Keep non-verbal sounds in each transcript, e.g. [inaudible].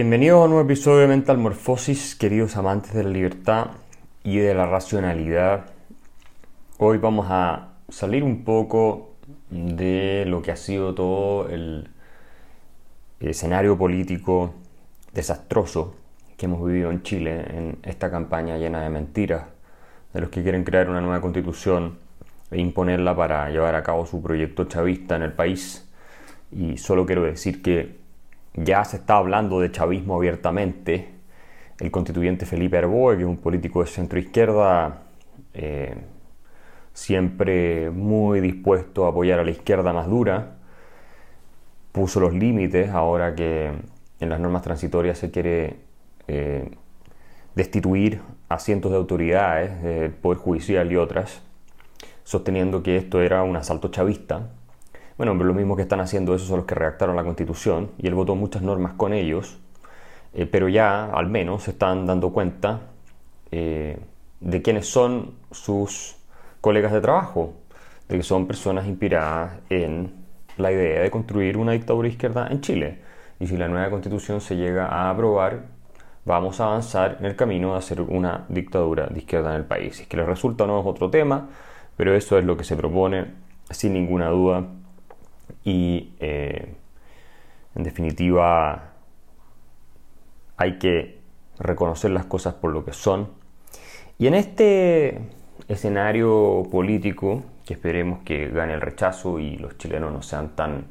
Bienvenidos a un nuevo episodio de Mental Morphosis, queridos amantes de la libertad y de la racionalidad. Hoy vamos a salir un poco de lo que ha sido todo el escenario político desastroso que hemos vivido en Chile en esta campaña llena de mentiras de los que quieren crear una nueva constitución e imponerla para llevar a cabo su proyecto chavista en el país. Y solo quiero decir que ya se está hablando de chavismo abiertamente. El constituyente Felipe Arboe, que es un político de centro izquierda, eh, siempre muy dispuesto a apoyar a la izquierda más dura, puso los límites ahora que en las normas transitorias se quiere eh, destituir a cientos de autoridades del Poder Judicial y otras, sosteniendo que esto era un asalto chavista bueno, lo mismo que están haciendo esos son los que redactaron la Constitución y él votó muchas normas con ellos, eh, pero ya al menos se están dando cuenta eh, de quiénes son sus colegas de trabajo, de que son personas inspiradas en la idea de construir una dictadura izquierda en Chile. Y si la nueva constitución se llega a aprobar, vamos a avanzar en el camino de hacer una dictadura de izquierda en el país. Si es que les resulta no es otro tema, pero eso es lo que se propone sin ninguna duda y eh, en definitiva hay que reconocer las cosas por lo que son. Y en este escenario político, que esperemos que gane el rechazo y los chilenos no sean tan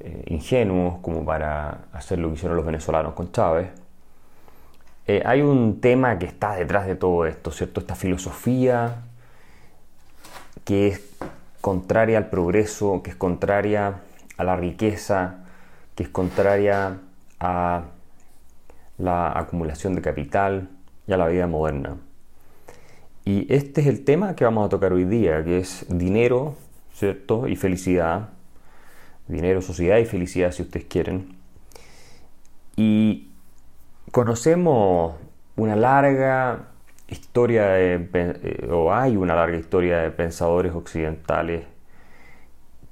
eh, ingenuos como para hacer lo que hicieron los venezolanos con Chávez, eh, hay un tema que está detrás de todo esto, ¿cierto? Esta filosofía que es contraria al progreso, que es contraria a la riqueza, que es contraria a la acumulación de capital y a la vida moderna. Y este es el tema que vamos a tocar hoy día, que es dinero, ¿cierto? Y felicidad. Dinero, sociedad y felicidad, si ustedes quieren. Y conocemos una larga historia de, eh, o hay una larga historia de pensadores occidentales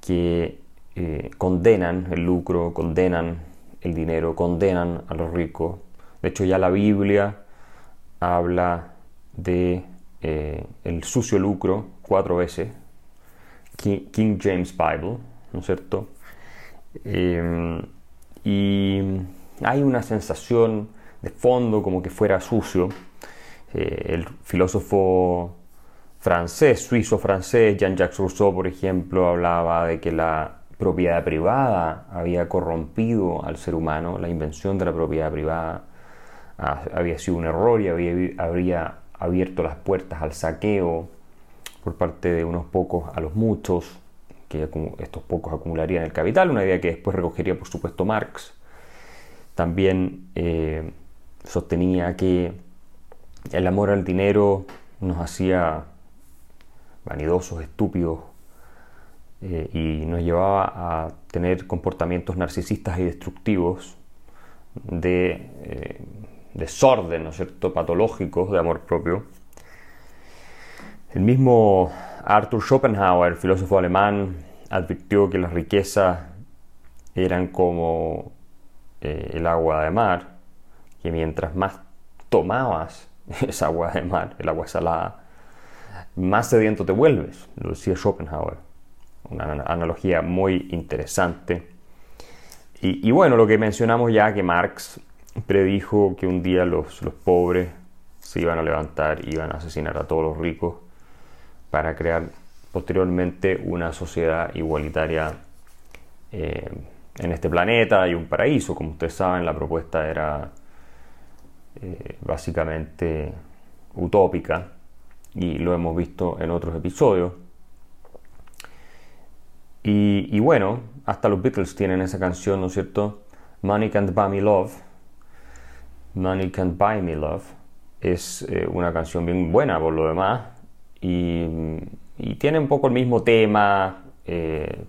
que eh, condenan el lucro, condenan el dinero, condenan a los ricos. De hecho, ya la Biblia habla de eh, el sucio lucro cuatro veces. King, James Bible, ¿no es cierto? y hay una sensación de fondo como que fuera sucio eh, el filósofo francés, suizo-francés, Jean-Jacques Rousseau, por ejemplo, hablaba de que la propiedad privada había corrompido al ser humano, la invención de la propiedad privada ah, había sido un error y había, abierto las puertas al saqueo por parte de unos pocos a los muchos, que estos pocos acumularían el capital, una idea que después recogería por supuesto Marx. También eh, sostenía que el amor al dinero nos hacía vanidosos, estúpidos, eh, y nos llevaba a tener comportamientos narcisistas y destructivos de eh, desorden, ¿no es cierto?, patológicos de amor propio. El mismo Arthur Schopenhauer, filósofo alemán, advirtió que las riquezas eran como eh, el agua de mar, que mientras más tomabas [laughs] es agua de mar, el agua salada, más sediento te vuelves, lo decía Schopenhauer. Una analogía muy interesante. Y, bueno, lo que mencionamos ya que Marx predijo que un día los, los pobres se iban a levantar, iban a asesinar a todos los ricos para crear posteriormente una sociedad igualitaria eh, en este planeta y un paraíso. Como ustedes saben, la propuesta era eh, básicamente utópica y lo hemos visto en otros episodios. Y, bueno, hasta los Beatles tienen esa canción, ¿no es cierto? Money Can't Buy Me Love. Money Can't Buy Me Love. Es eh, una canción bien buena por lo demás y, tiene un poco el mismo tema, eh,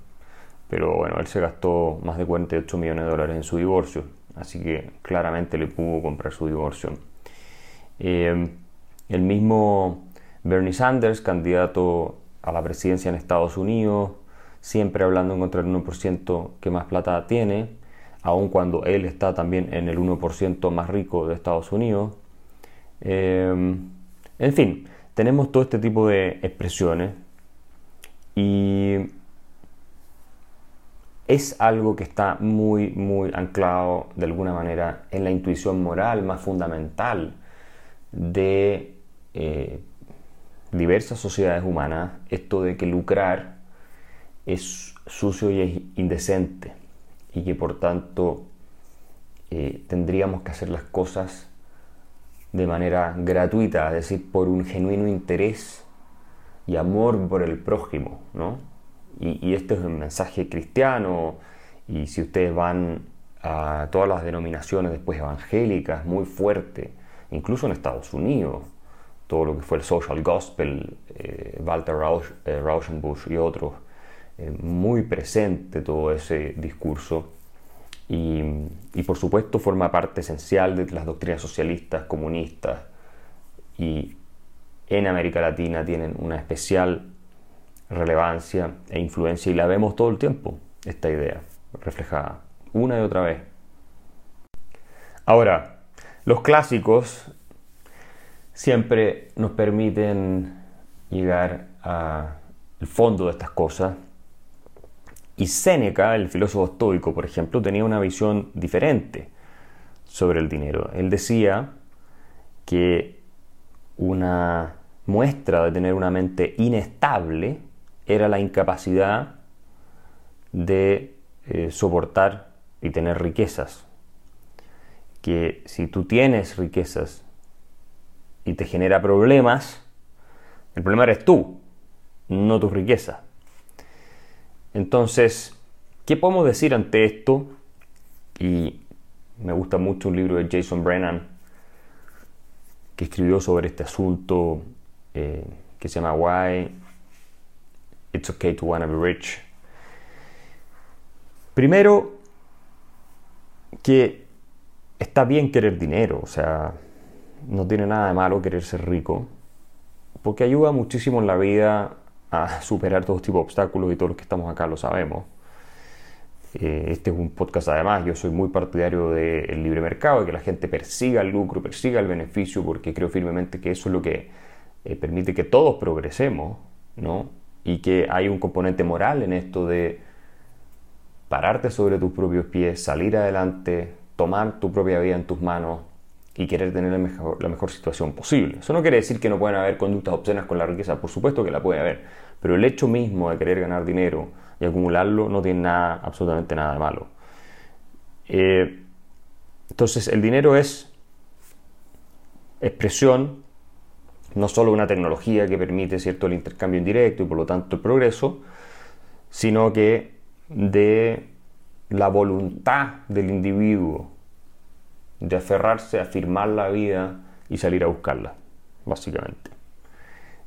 pero bueno, él se gastó más de 48 millones de dólares en su divorcio así que claramente le pudo comprar su divorcio. Eh, el mismo Bernie Sanders, candidato a la presidencia en Estados Unidos, siempre hablando en contra del 1% que más plata tiene, aun cuando él está también en el 1% más rico de Estados Unidos. Em, en fin, tenemos todo este tipo de expresiones y es algo que está muy, muy anclado de alguna manera en la intuición moral más fundamental de eh, diversas sociedades humanas, esto de que lucrar es sucio y es indecente y que por tanto eh, tendríamos que hacer las cosas de manera gratuita, es decir, por un genuino interés y amor por el prójimo, ¿no? Y, y este es un mensaje cristiano y si ustedes van a todas las denominaciones después evangélicas, muy fuerte, incluso en Estados Unidos, todo lo que fue el social gospel, eh, Walter eh, Rauschenbusch y otros, eh, muy presente todo ese discurso. Y, y, por supuesto forma parte esencial de las doctrinas socialistas, comunistas y en América Latina tienen una especial relevancia e influencia y la vemos todo el tiempo, esta idea reflejada una y otra vez. Ahora, los clásicos siempre nos permiten llegar al fondo de estas cosas. Y Séneca, el filósofo estoico, por ejemplo, tenía una visión diferente sobre el dinero. Él decía que una muestra de tener una mente inestable era la incapacidad de eh, soportar y tener riquezas. Que si tú tienes riquezas y te genera problemas, el problema eres tú, no tu riqueza. Entonces, ¿qué podemos decir ante esto? Y me gusta mucho un libro de Jason Brennan que escribió sobre este asunto eh, que se llama Why It's Okay to Wanna Be Rich. Primero, que está bien querer dinero, o sea, no tiene nada de malo querer ser rico, porque ayuda muchísimo en la vida a superar todo tipo de obstáculos y todos los que estamos acá lo sabemos. Eh, este es un podcast además, yo soy muy partidario del libre mercado, de que la gente persiga el lucro, persiga el beneficio, porque creo firmemente que eso es lo que eh, permite que todos progresemos, ¿no? Y que hay un componente moral en esto de pararte sobre tus propios pies, salir adelante, tomar tu propia vida en tus manos, y querer tener la mejor, la mejor situación posible. Eso no quiere decir que no puedan haber conductas obscenas con la riqueza, por supuesto que la puede haber, pero el hecho mismo de querer ganar dinero y acumularlo no tiene nada, absolutamente nada de malo. Eh, entonces el dinero es expresión, no solo una tecnología que permite cierto el intercambio indirecto y por lo tanto el progreso, sino que de la voluntad del individuo de aferrarse a firmar la vida y salir a buscarla, básicamente.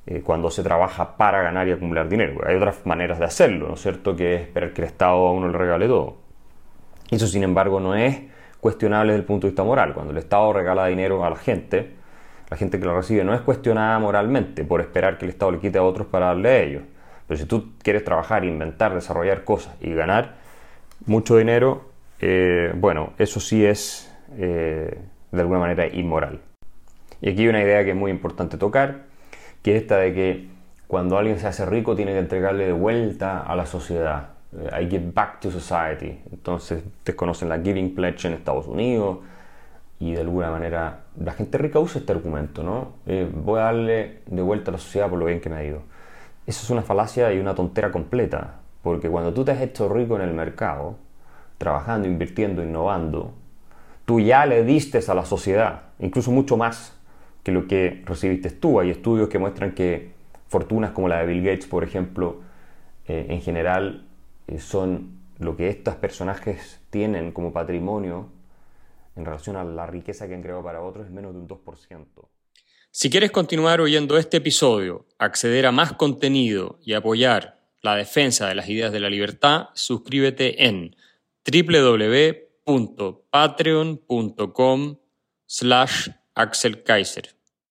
Eh, cuando se trabaja para ganar y acumular dinero. Hay otras maneras de hacerlo, ¿no es cierto? Que es esperar que el Estado a uno le regale todo. Eso, sin embargo, no es cuestionable desde el punto de vista moral. Cuando el Estado regala dinero a la gente, la gente que lo recibe no es cuestionada moralmente por esperar que el Estado le quite a otros para darle a ellos. Pero si tú quieres trabajar, inventar, desarrollar cosas y ganar mucho dinero, eh, bueno, eso sí es eh, de alguna manera inmoral. Y aquí hay una idea que es muy importante tocar, que es esta de que cuando alguien se hace rico tiene que entregarle de vuelta a la sociedad. Eh, I give back to society. Entonces desconocen la Giving Pledge en Estados Unidos y de alguna manera la gente rica usa este argumento, ¿no? Eh, voy a darle de vuelta a la sociedad por lo bien que me ha ido. Eso es una falacia y una tontera completa, porque cuando tú te has hecho rico en el mercado, trabajando, invirtiendo, innovando, tú ya le diste a la sociedad, incluso mucho más que lo que recibiste tú. Hay estudios que muestran que fortunas como la de Bill Gates, por ejemplo, eh, en general eh, son lo que estos personajes tienen como patrimonio en relación a la riqueza que han creado para otros es menos de un 2%. Si quieres continuar oyendo este episodio, acceder a más contenido y apoyar la defensa de las ideas de la libertad, suscríbete en www patreon.com slash Axel Kaiser.